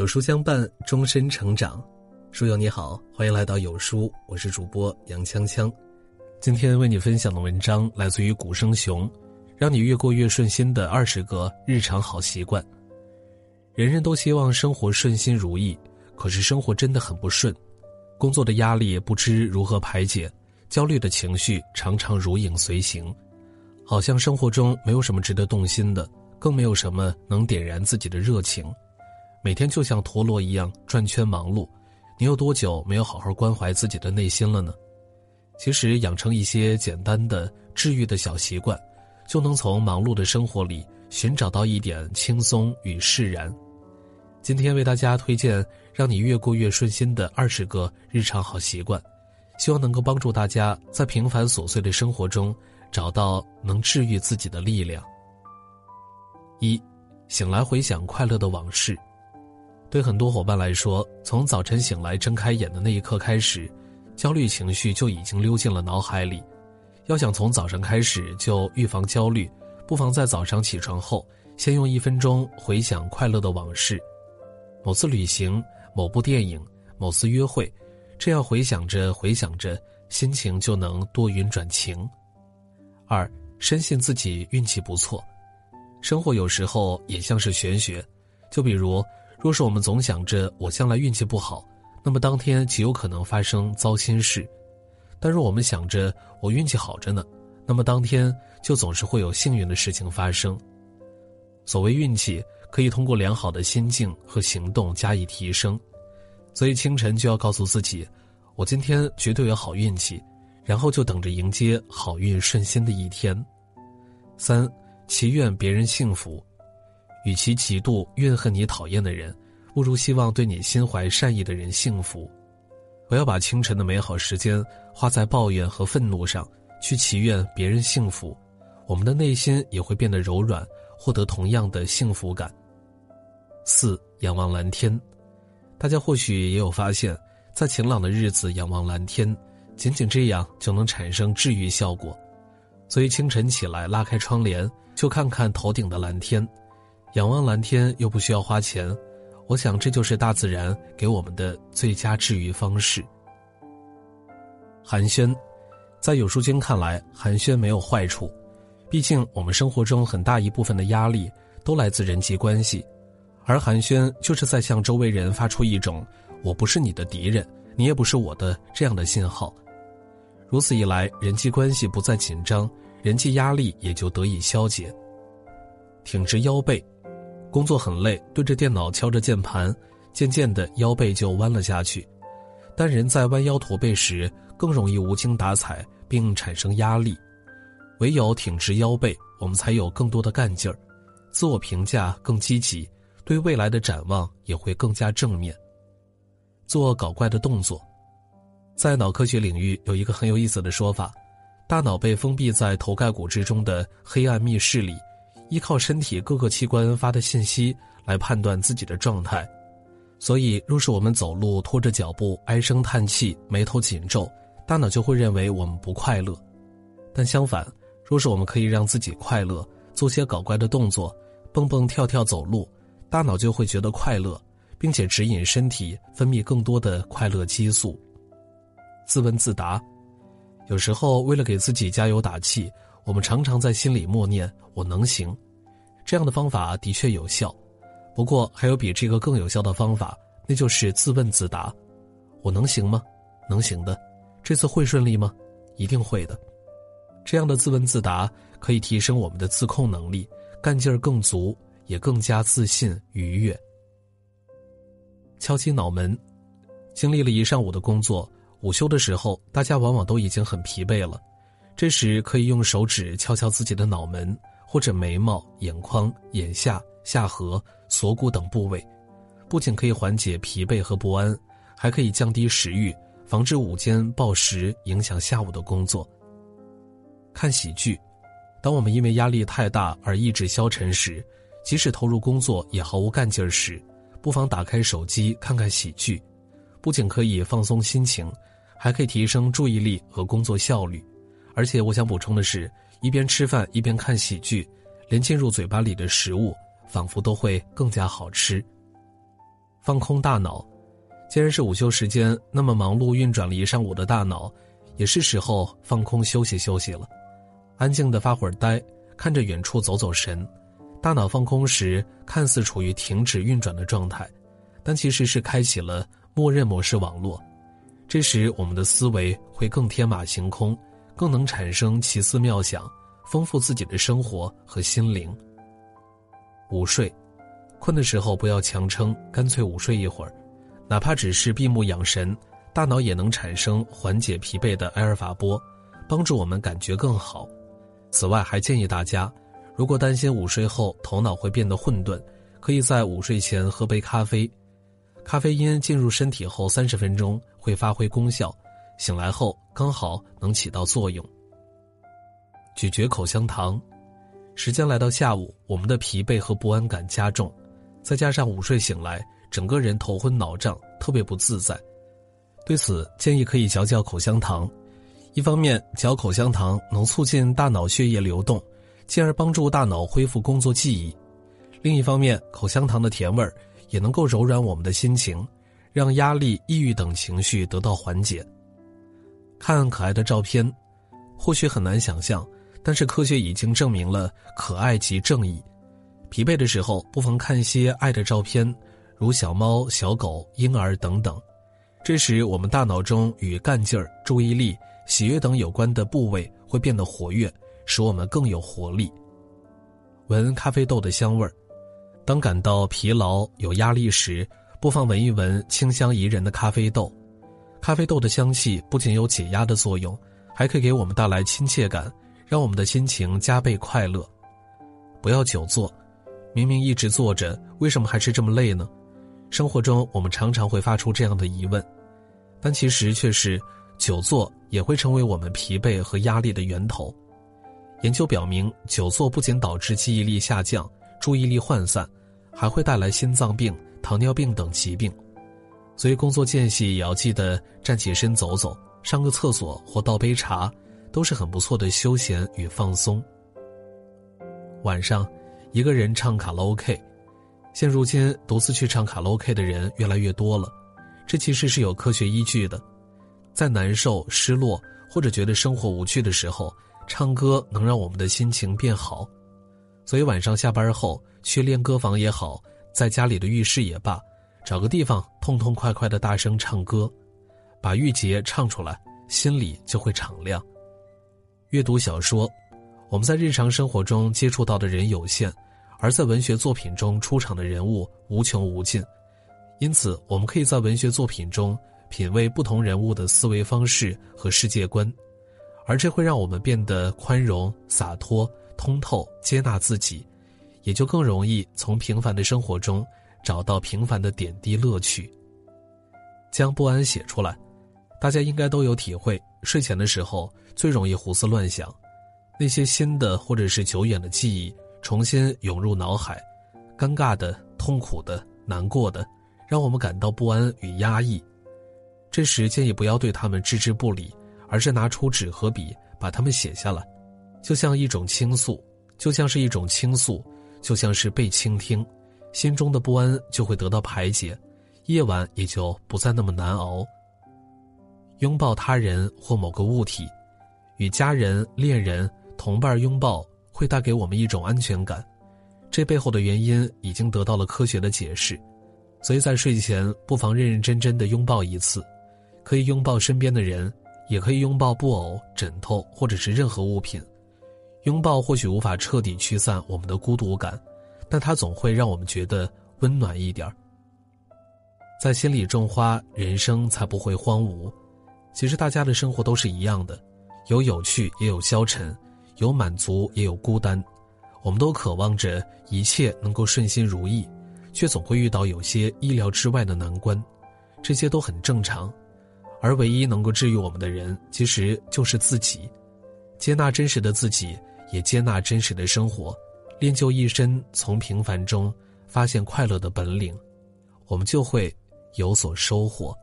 有书相伴，终身成长。书友你好，欢迎来到有书，我是主播杨锵锵。今天为你分享的文章来自于古生雄，让你越过越顺心的二十个日常好习惯。人人都希望生活顺心如意，可是生活真的很不顺，工作的压力不知如何排解，焦虑的情绪常常如影随形，好像生活中没有什么值得动心的，更没有什么能点燃自己的热情。每天就像陀螺一样转圈忙碌，你有多久没有好好关怀自己的内心了呢？其实养成一些简单的治愈的小习惯，就能从忙碌的生活里寻找到一点轻松与释然。今天为大家推荐让你越过越顺心的二十个日常好习惯，希望能够帮助大家在平凡琐碎的生活中找到能治愈自己的力量。一，醒来回想快乐的往事。对很多伙伴来说，从早晨醒来睁开眼的那一刻开始，焦虑情绪就已经溜进了脑海里。要想从早上开始就预防焦虑，不妨在早上起床后，先用一分钟回想快乐的往事，某次旅行、某部电影、某次约会，这样回想着回想着，心情就能多云转晴。二，深信自己运气不错，生活有时候也像是玄学，就比如。若是我们总想着我将来运气不好，那么当天极有可能发生糟心事；但若我们想着我运气好着呢，那么当天就总是会有幸运的事情发生。所谓运气，可以通过良好的心境和行动加以提升，所以清晨就要告诉自己，我今天绝对有好运气，然后就等着迎接好运顺心的一天。三，祈愿别人幸福。与其嫉妒、怨恨你讨厌的人，不如希望对你心怀善意的人幸福。不要把清晨的美好时间花在抱怨和愤怒上，去祈愿别人幸福，我们的内心也会变得柔软，获得同样的幸福感。四、仰望蓝天，大家或许也有发现，在晴朗的日子仰望蓝天，仅仅这样就能产生治愈效果。所以清晨起来拉开窗帘，就看看头顶的蓝天。仰望蓝天又不需要花钱，我想这就是大自然给我们的最佳治愈方式。寒暄，在有书君看来，寒暄没有坏处，毕竟我们生活中很大一部分的压力都来自人际关系，而寒暄就是在向周围人发出一种“我不是你的敌人，你也不是我的”这样的信号。如此一来，人际关系不再紧张，人际压力也就得以消解。挺直腰背。工作很累，对着电脑敲着键盘，渐渐的腰背就弯了下去。但人在弯腰驼背时，更容易无精打采，并产生压力。唯有挺直腰背，我们才有更多的干劲儿，自我评价更积极，对未来的展望也会更加正面。做搞怪的动作，在脑科学领域有一个很有意思的说法：大脑被封闭在头盖骨之中的黑暗密室里。依靠身体各个器官发的信息来判断自己的状态，所以若是我们走路拖着脚步、唉声叹气、眉头紧皱，大脑就会认为我们不快乐。但相反，若是我们可以让自己快乐，做些搞怪的动作，蹦蹦跳跳走路，大脑就会觉得快乐，并且指引身体分泌更多的快乐激素。自问自答，有时候为了给自己加油打气。我们常常在心里默念“我能行”，这样的方法的确有效。不过，还有比这个更有效的方法，那就是自问自答：“我能行吗？能行的。这次会顺利吗？一定会的。”这样的自问自答可以提升我们的自控能力，干劲儿更足，也更加自信愉悦。敲击脑门，经历了一上午的工作，午休的时候，大家往往都已经很疲惫了。这时可以用手指敲敲自己的脑门，或者眉毛、眼眶、眼下、下颌、锁骨等部位，不仅可以缓解疲惫和不安，还可以降低食欲，防止午间暴食影响下午的工作。看喜剧，当我们因为压力太大而意志消沉时，即使投入工作也毫无干劲儿时，不妨打开手机看看喜剧，不仅可以放松心情，还可以提升注意力和工作效率。而且我想补充的是，一边吃饭一边看喜剧，连进入嘴巴里的食物仿佛都会更加好吃。放空大脑。既然是午休时间，那么忙碌运转了一上午的大脑，也是时候放空休息休息了。安静的发会儿呆，看着远处走走神。大脑放空时，看似处于停止运转的状态，但其实是开启了默认模式网络。这时，我们的思维会更天马行空，更能产生奇思妙想，丰富自己的生活和心灵。午睡，困的时候不要强撑，干脆午睡一会儿，哪怕只是闭目养神，大脑也能产生缓解疲惫的埃尔法波，帮助我们感觉更好。此外，还建议大家。如果担心午睡后头脑会变得混沌，可以在午睡前喝杯咖啡。咖啡因进入身体后三十分钟会发挥功效，醒来后刚好能起到作用。咀嚼口香糖，时间来到下午，我们的疲惫和不安感加重，再加上午睡醒来，整个人头昏脑胀，特别不自在。对此，建议可以嚼嚼口香糖。一方面，嚼口香糖能促进大脑血液流动。进而帮助大脑恢复工作记忆。另一方面，口香糖的甜味儿也能够柔软我们的心情，让压力、抑郁等情绪得到缓解。看可爱的照片，或许很难想象，但是科学已经证明了可爱即正义。疲惫的时候，不妨看一些爱的照片，如小猫、小狗、婴儿等等。这时，我们大脑中与干劲儿、注意力、喜悦等有关的部位会变得活跃。使我们更有活力。闻咖啡豆的香味儿，当感到疲劳、有压力时，不妨闻一闻清香宜人的咖啡豆。咖啡豆的香气不仅有解压的作用，还可以给我们带来亲切感，让我们的心情加倍快乐。不要久坐，明明一直坐着，为什么还是这么累呢？生活中我们常常会发出这样的疑问，但其实却是久坐也会成为我们疲惫和压力的源头。研究表明，久坐不仅导致记忆力下降、注意力涣散，还会带来心脏病、糖尿病等疾病。所以，工作间隙也要记得站起身走走、上个厕所或倒杯茶，都是很不错的休闲与放松。晚上，一个人唱卡拉 OK，现如今独自去唱卡拉 OK 的人越来越多了，这其实是有科学依据的。在难受、失落或者觉得生活无趣的时候。唱歌能让我们的心情变好，所以晚上下班后去练歌房也好，在家里的浴室也罢，找个地方痛痛快快的大声唱歌，把郁结唱出来，心里就会敞亮。阅读小说，我们在日常生活中接触到的人有限，而在文学作品中出场的人物无穷无尽，因此我们可以在文学作品中品味不同人物的思维方式和世界观。而这会让我们变得宽容、洒脱、通透、接纳自己，也就更容易从平凡的生活中找到平凡的点滴乐趣。将不安写出来，大家应该都有体会。睡前的时候最容易胡思乱想，那些新的或者是久远的记忆重新涌入脑海，尴尬的、痛苦的、难过的，让我们感到不安与压抑。这时建议不要对他们置之不理。而是拿出纸和笔，把它们写下来，就像一种倾诉，就像是一种倾诉，就像是被倾听，心中的不安就会得到排解，夜晚也就不再那么难熬。拥抱他人或某个物体，与家人、恋人、同伴拥抱，会带给我们一种安全感。这背后的原因已经得到了科学的解释，所以在睡前不妨认认真真的拥抱一次，可以拥抱身边的人。也可以拥抱布偶、枕头，或者是任何物品。拥抱或许无法彻底驱散我们的孤独感，但它总会让我们觉得温暖一点儿在心里种花，人生才不会荒芜。其实大家的生活都是一样的，有有趣也有消沉，有满足也有孤单。我们都渴望着一切能够顺心如意，却总会遇到有些意料之外的难关，这些都很正常。而唯一能够治愈我们的人，其实就是自己。接纳真实的自己，也接纳真实的生活，练就一身从平凡中发现快乐的本领，我们就会有所收获。